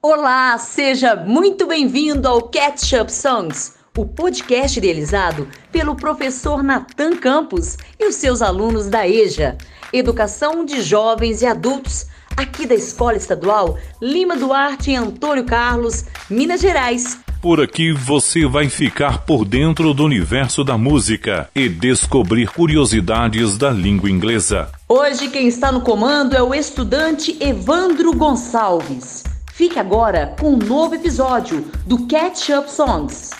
Olá, seja muito bem-vindo ao Catch-up Songs, o podcast idealizado pelo professor Nathan Campos e os seus alunos da EJA, Educação de Jovens e Adultos, aqui da Escola Estadual Lima Duarte e Antônio Carlos, Minas Gerais. Por aqui você vai ficar por dentro do universo da música e descobrir curiosidades da língua inglesa. Hoje quem está no comando é o estudante Evandro Gonçalves. Fique agora com um novo episódio do Catch Up Songs.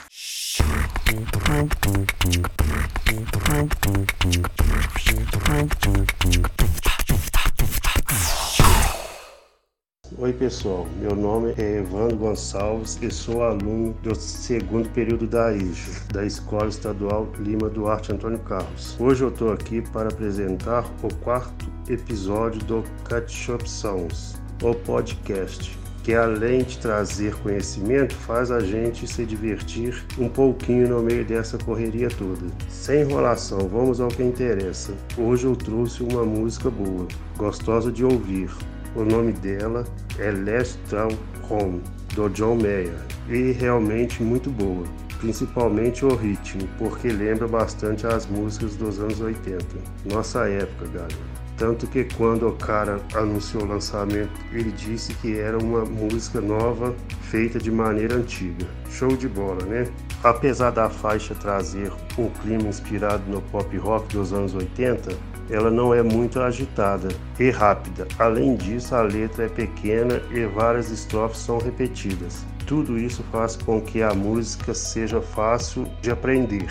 Oi pessoal, meu nome é Evandro Gonçalves e sou aluno do segundo período da EJO, da Escola Estadual Lima Duarte Antônio Carlos. Hoje eu estou aqui para apresentar o quarto episódio do Catch Up Songs, o podcast que além de trazer conhecimento, faz a gente se divertir um pouquinho no meio dessa correria toda. Sem enrolação, vamos ao que interessa. Hoje eu trouxe uma música boa, gostosa de ouvir. O nome dela é Last Town Home, do John Mayer, e realmente muito boa principalmente o ritmo, porque lembra bastante as músicas dos anos 80, nossa época, galera. Tanto que quando o cara anunciou o lançamento, ele disse que era uma música nova feita de maneira antiga. Show de bola, né? Apesar da faixa trazer um clima inspirado no pop rock dos anos 80, ela não é muito agitada e rápida. Além disso, a letra é pequena e várias estrofes são repetidas. Tudo isso faz com que a música seja fácil de aprender.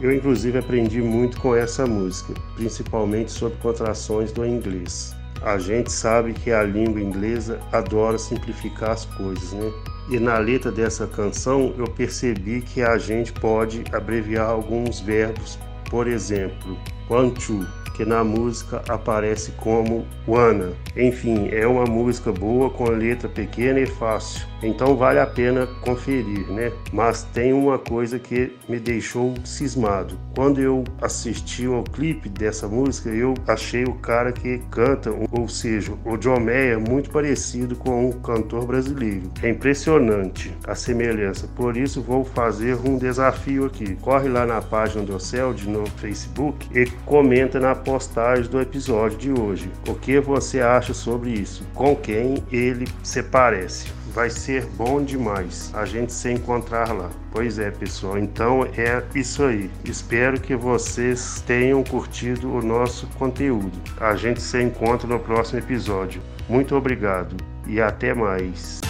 Eu, inclusive, aprendi muito com essa música, principalmente sobre contrações do inglês. A gente sabe que a língua inglesa adora simplificar as coisas, né? E na letra dessa canção eu percebi que a gente pode abreviar alguns verbos, por exemplo, two, que na música aparece como Wana. Enfim, é uma música boa com letra pequena e fácil. Então vale a pena conferir, né? Mas tem uma coisa que me deixou cismado. Quando eu assisti ao clipe dessa música, eu achei o cara que canta, ou seja, o John Mayer, muito parecido com um cantor brasileiro. É impressionante a semelhança. Por isso vou fazer um desafio aqui. Corre lá na página do CELD no Facebook e comenta na postagem do episódio de hoje. O que você acha sobre isso? Com quem ele se parece? vai ser bom demais a gente se encontrar lá. Pois é, pessoal. Então é isso aí. Espero que vocês tenham curtido o nosso conteúdo. A gente se encontra no próximo episódio. Muito obrigado e até mais.